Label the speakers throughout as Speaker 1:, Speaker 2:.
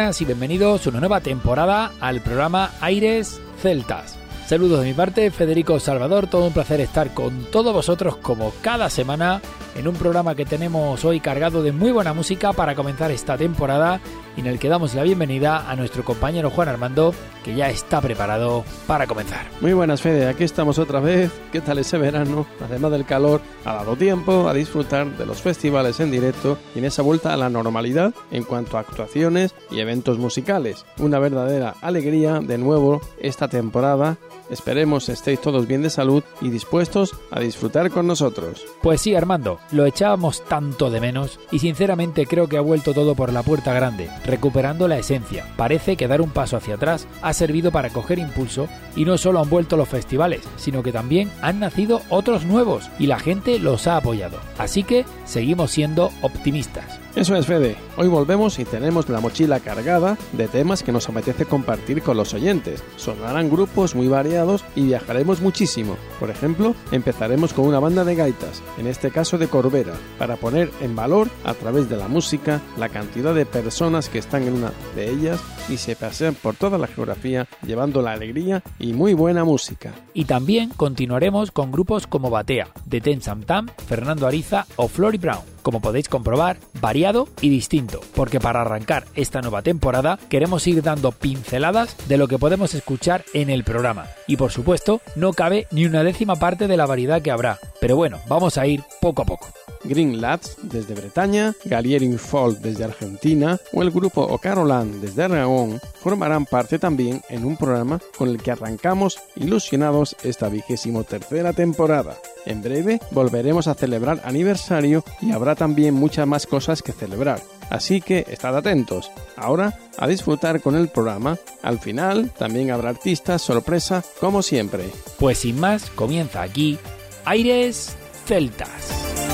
Speaker 1: Y bienvenidos a una nueva temporada al programa Aires Celtas. Saludos de mi parte, Federico Salvador, todo un placer estar con todos vosotros como cada semana en un programa que tenemos hoy cargado de muy buena música para comenzar esta temporada en el que damos la bienvenida a nuestro compañero Juan Armando, que ya está preparado para comenzar.
Speaker 2: Muy buenas, Fede, aquí estamos otra vez. ¿Qué tal ese verano? Además del calor, ha dado tiempo a disfrutar de los festivales en directo y en esa vuelta a la normalidad en cuanto a actuaciones y eventos musicales. Una verdadera alegría de nuevo esta temporada Esperemos estéis todos bien de salud y dispuestos a disfrutar con nosotros.
Speaker 1: Pues sí, Armando, lo echábamos tanto de menos y sinceramente creo que ha vuelto todo por la puerta grande, recuperando la esencia. Parece que dar un paso hacia atrás ha servido para coger impulso y no solo han vuelto los festivales, sino que también han nacido otros nuevos y la gente los ha apoyado. Así que seguimos siendo optimistas.
Speaker 2: Eso es, Fede. Hoy volvemos y tenemos la mochila cargada de temas que nos apetece compartir con los oyentes. Sonarán grupos muy variados y viajaremos muchísimo. Por ejemplo, empezaremos con una banda de gaitas, en este caso de Corbera, para poner en valor, a través de la música, la cantidad de personas que están en una de ellas y se pasean por toda la geografía llevando la alegría y muy buena música.
Speaker 1: Y también continuaremos con grupos como Batea, de Ten Sam Tam, Fernando Ariza o Flory Brown como podéis comprobar, variado y distinto, porque para arrancar esta nueva temporada queremos ir dando pinceladas de lo que podemos escuchar en el programa. Y por supuesto, no cabe ni una décima parte de la variedad que habrá, pero bueno, vamos a ir poco a poco.
Speaker 2: Green Lads desde Bretaña, Galliering Folk desde Argentina o el grupo Ocarolan desde Aragón formarán parte también en un programa con el que arrancamos ilusionados esta vigésimo tercera temporada. En breve volveremos a celebrar aniversario y habrá también muchas más cosas que celebrar. Así que estad atentos. Ahora a disfrutar con el programa. Al final también habrá artistas sorpresa como siempre.
Speaker 1: Pues sin más, comienza aquí Aires Celtas.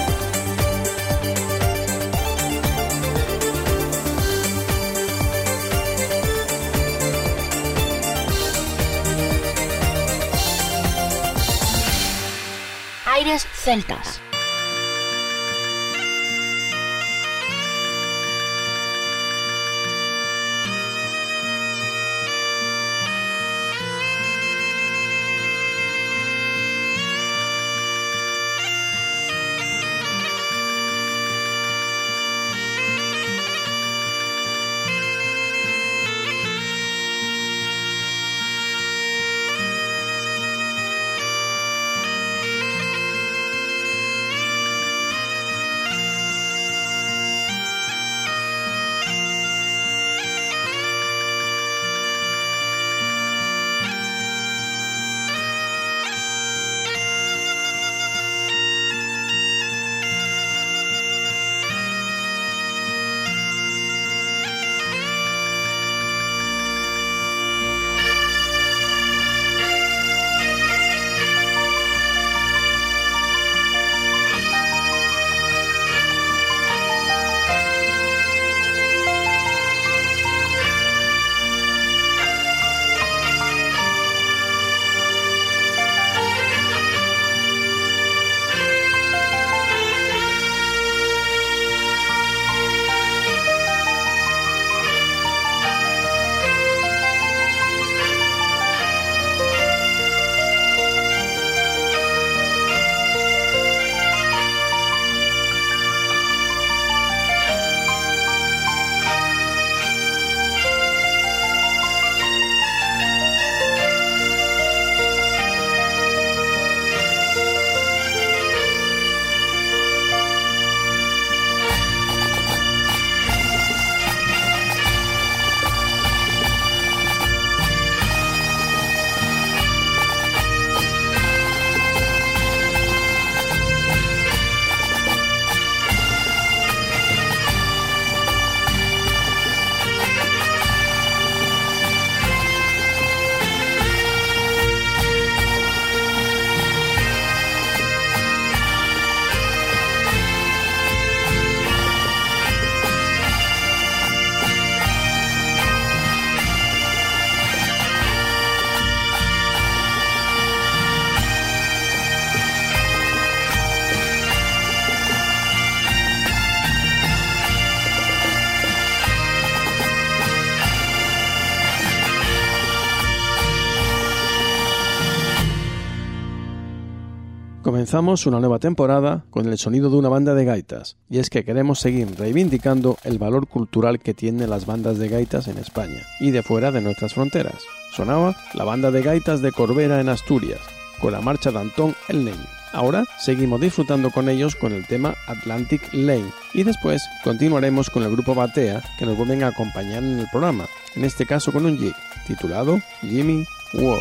Speaker 3: Aires Celtas.
Speaker 2: Comenzamos una nueva temporada con el sonido de una banda de gaitas, y es que queremos seguir reivindicando el valor cultural que tienen las bandas de gaitas en España y de fuera de nuestras fronteras. Sonaba la banda de gaitas de Corbera en Asturias, con la marcha de Antón El Leño. Ahora seguimos disfrutando con ellos con el tema Atlantic Lane y después continuaremos con el grupo Batea que nos vuelven a acompañar en el programa, en este caso con un jig titulado Jimmy Woo.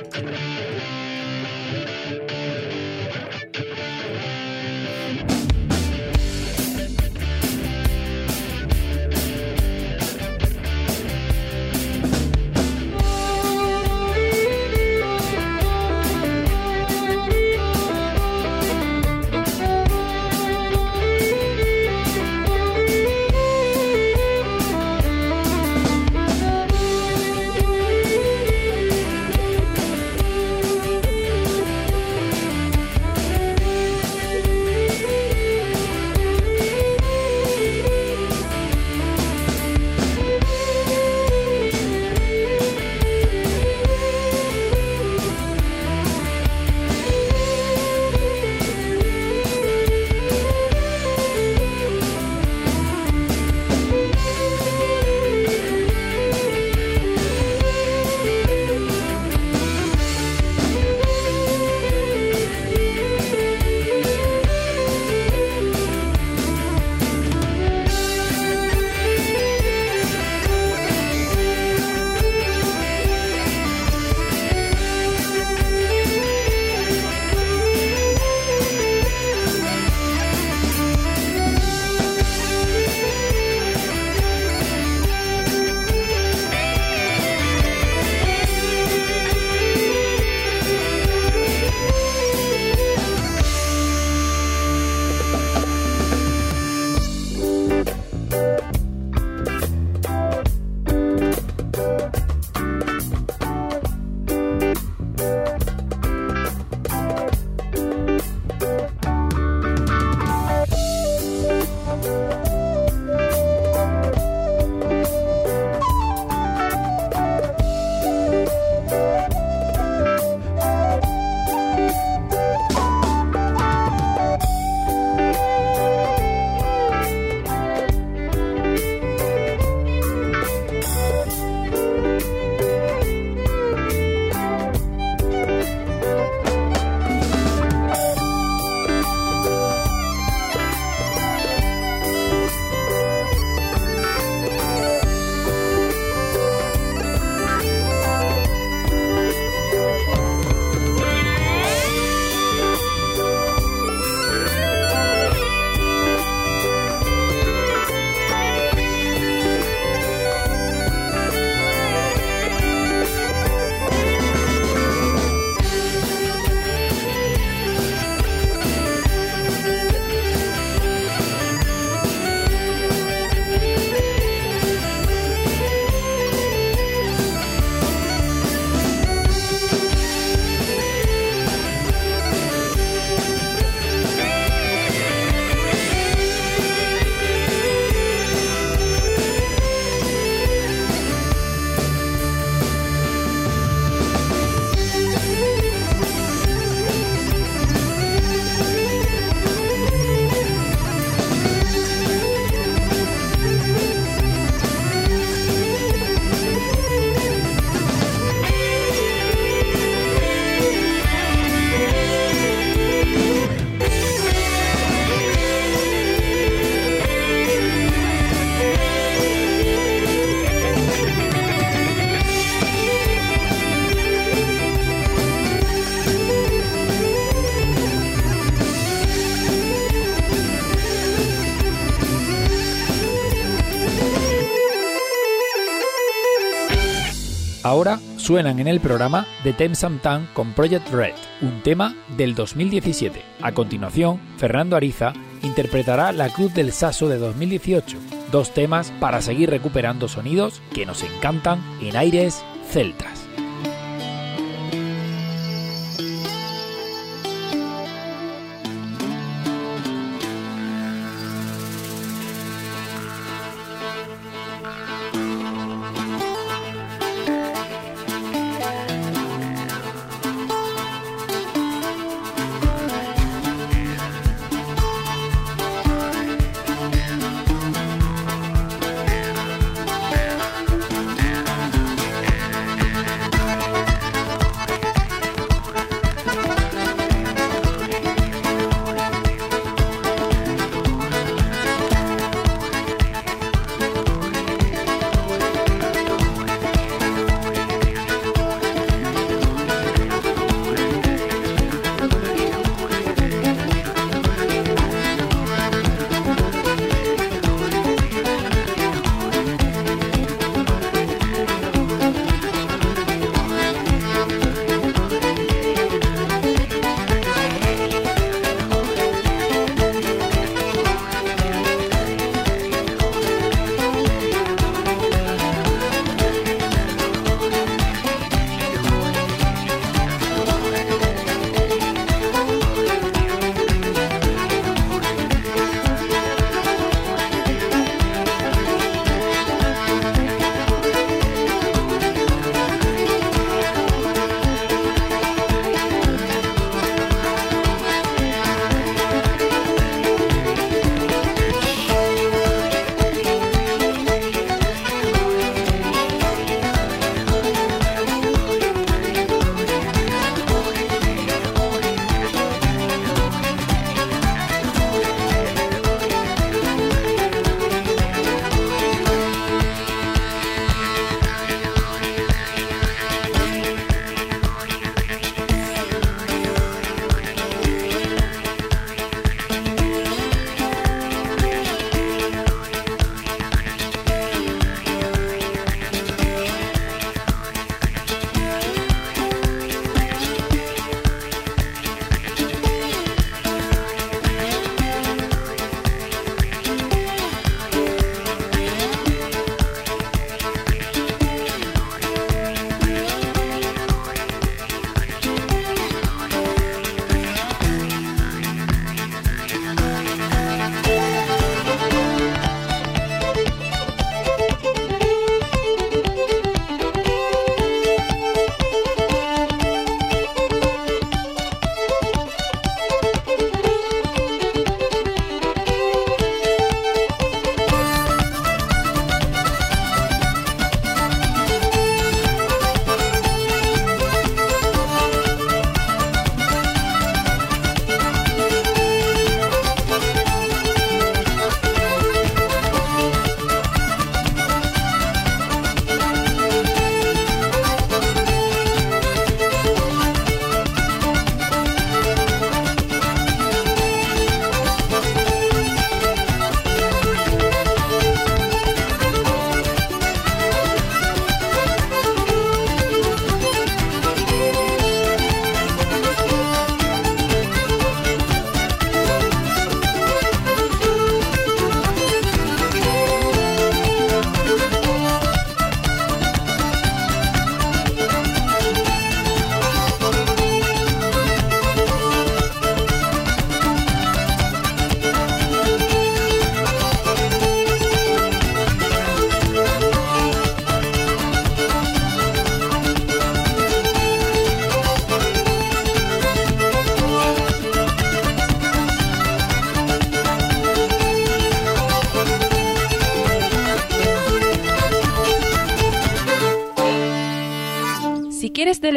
Speaker 1: suenan en el programa The Thames Tan con Project Red, un tema del 2017. A continuación, Fernando Ariza interpretará La Cruz del Saso de 2018, dos temas para seguir recuperando sonidos que nos encantan en aires celtas.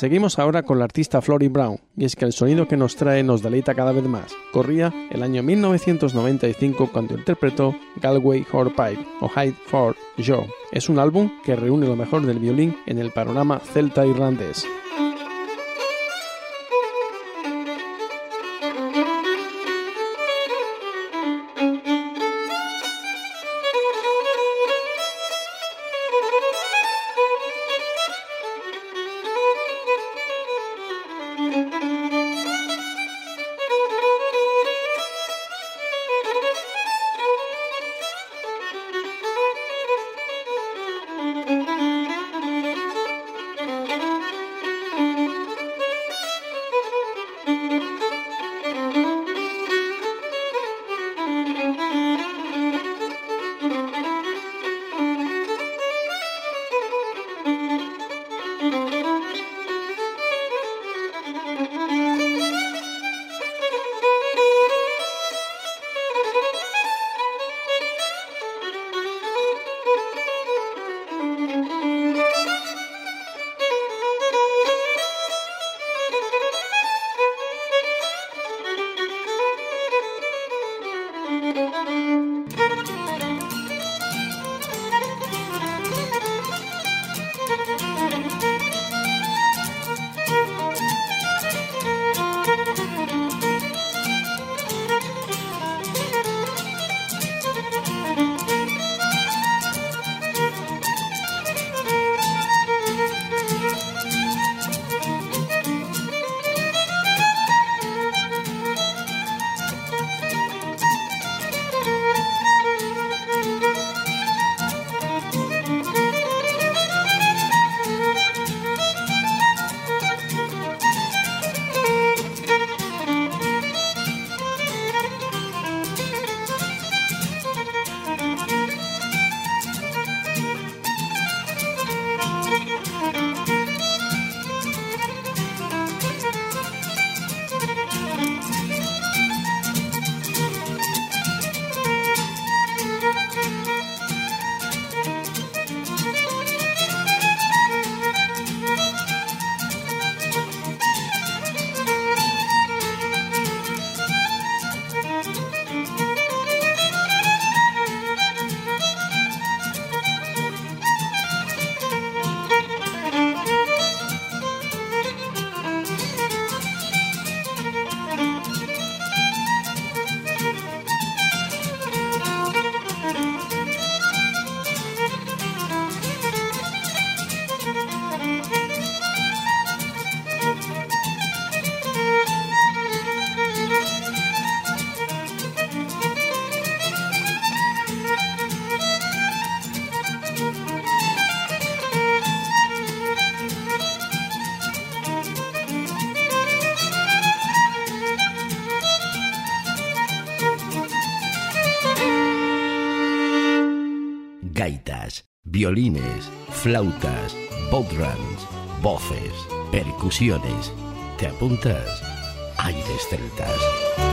Speaker 2: Seguimos ahora con la artista Flori Brown, y es que el sonido que nos trae nos deleita cada vez más. Corría el año 1995 cuando interpretó Galway Horpipe o Hyde for Joe. Es un álbum que reúne lo mejor del violín en el panorama celta irlandés.
Speaker 4: Violines, flautas, bodrums, voces, percusiones. ¿Te apuntas? Aires celtas.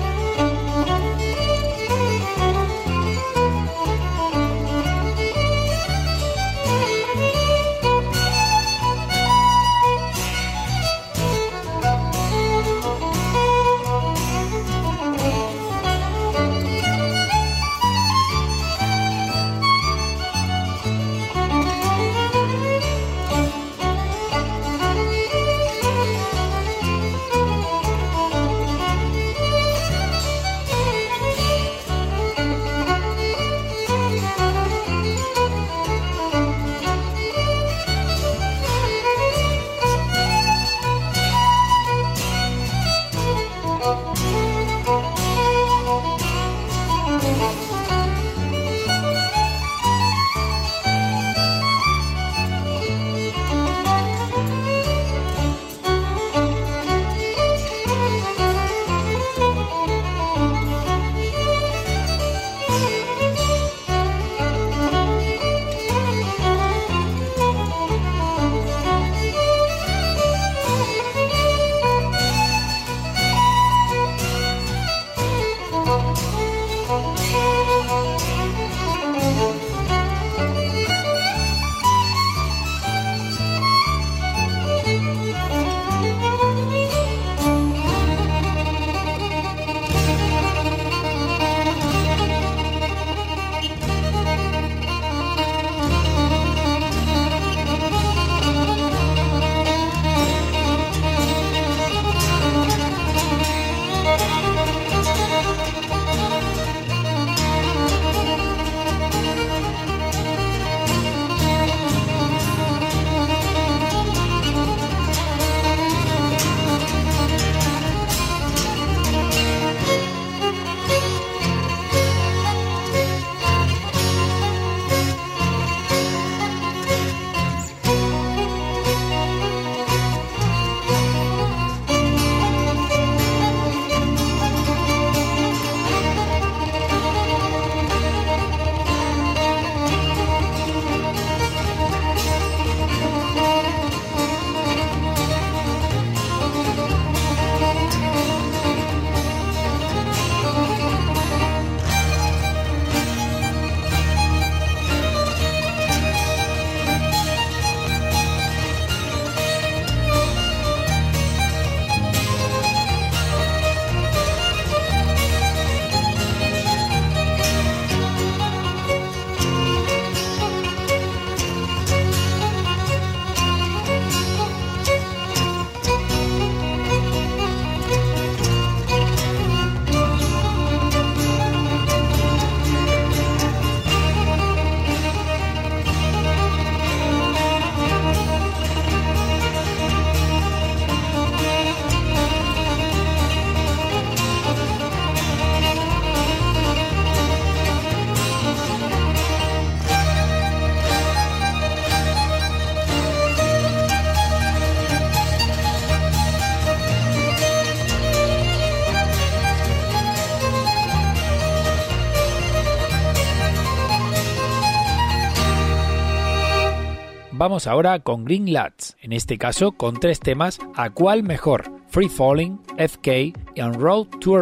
Speaker 1: Vamos ahora con Green Lads, en este caso con tres temas, ¿a cuál mejor? Free Falling, FK y On Road to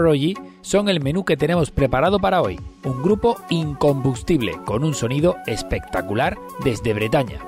Speaker 1: son el menú que tenemos preparado para hoy. Un grupo incombustible con un sonido espectacular desde Bretaña.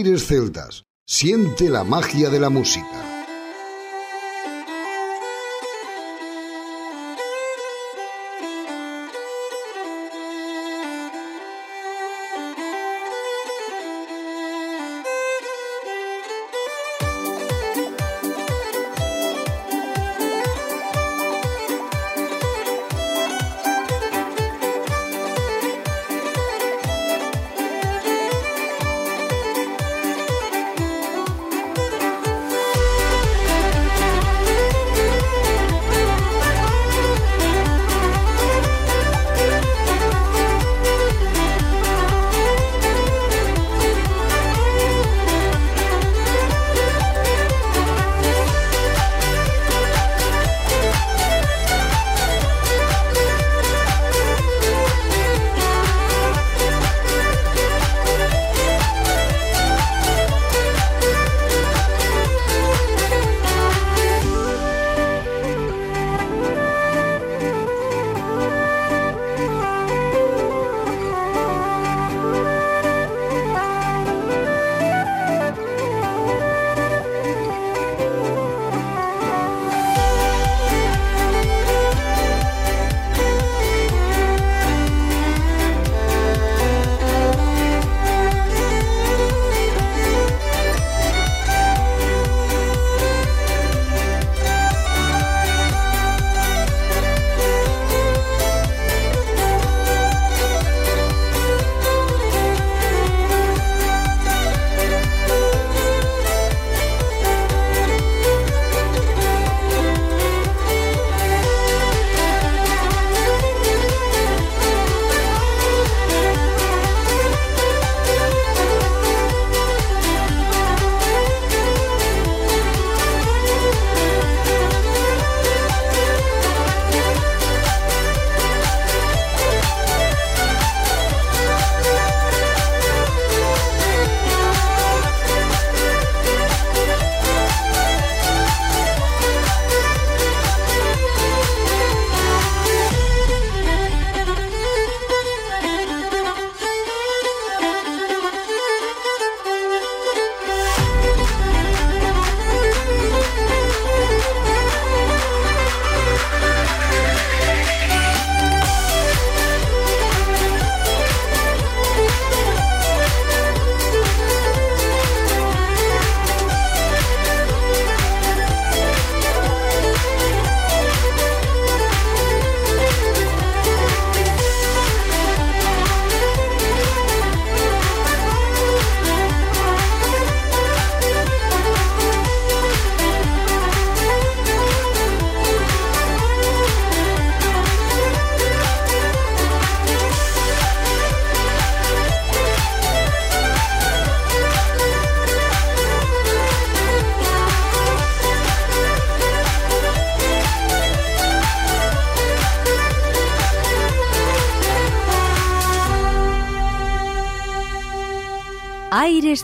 Speaker 5: Aires Celtas. Siente la magia de la música.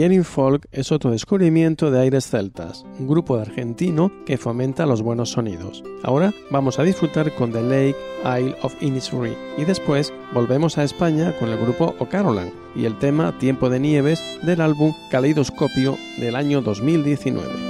Speaker 3: Galierin Folk es otro descubrimiento de Aires Celtas, un grupo argentino que fomenta los buenos sonidos. Ahora vamos a disfrutar con The Lake Isle of Innisfree y después volvemos a España con el grupo O'Carolan y el tema Tiempo de Nieves del álbum Caleidoscopio del año 2019.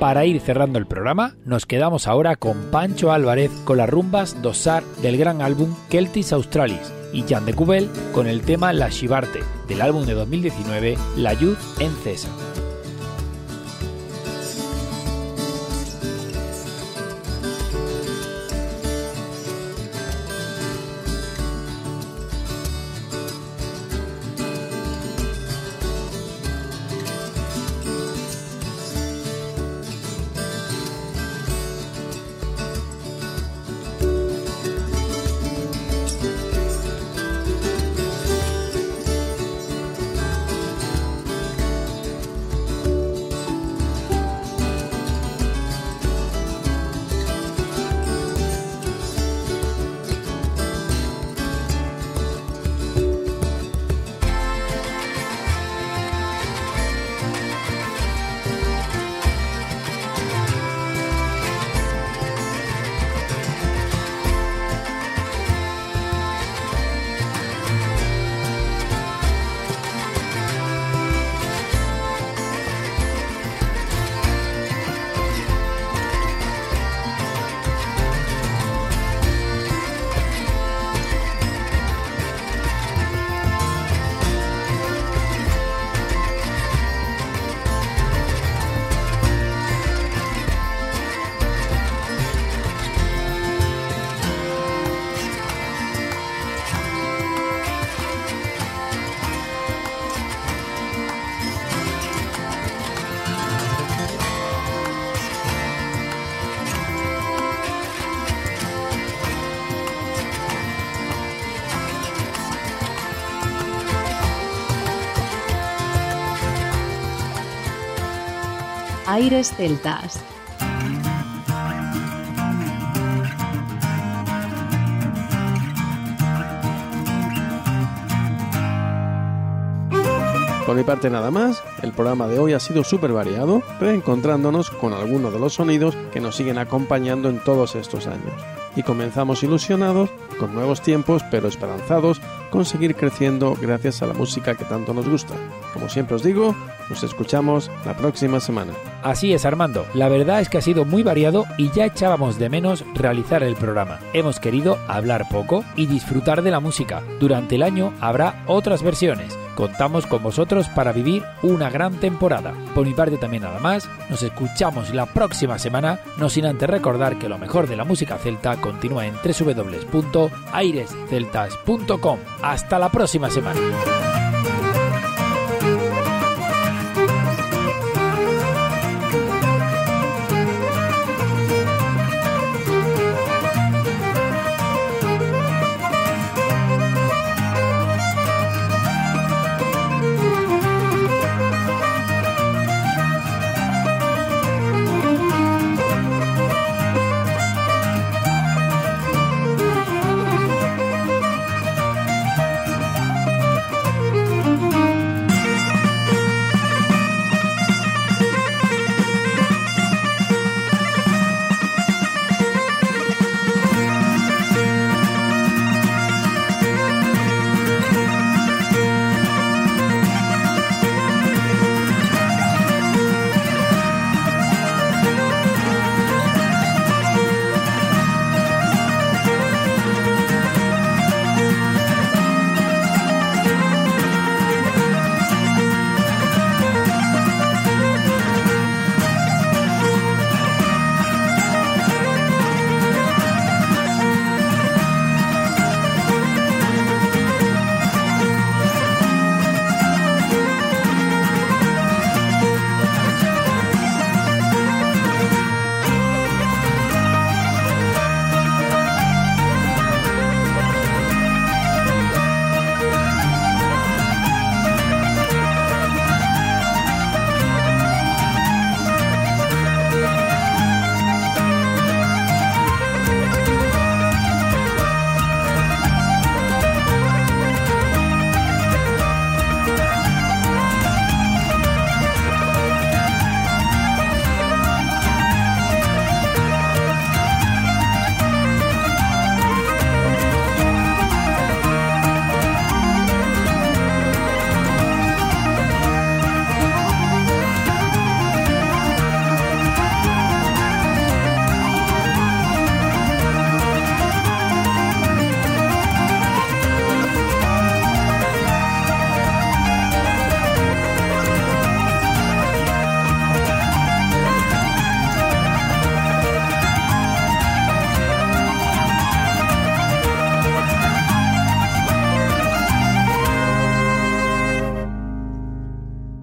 Speaker 1: Para ir cerrando el programa, nos quedamos ahora con Pancho Álvarez con las rumbas Dosar del gran álbum Celtis Australis y Jan de Cubel con el tema La Shibarte del álbum de 2019 La Youth en César.
Speaker 6: Aires Celtas.
Speaker 2: Por mi parte nada más, el programa de hoy ha sido súper variado, reencontrándonos con algunos de los sonidos que nos siguen acompañando en todos estos años. Y comenzamos ilusionados, con nuevos tiempos, pero esperanzados, con seguir creciendo gracias a la música que tanto nos gusta. Como siempre os digo, nos escuchamos la próxima semana.
Speaker 1: Así es, Armando. La verdad es que ha sido muy variado y ya echábamos de menos realizar el programa. Hemos querido hablar poco y disfrutar de la música. Durante el año habrá otras versiones. Contamos con vosotros para vivir una gran temporada. Por mi parte también nada más, nos escuchamos la próxima semana, no sin antes recordar que lo mejor de la música celta continúa en www.airesceltas.com. Hasta la próxima semana.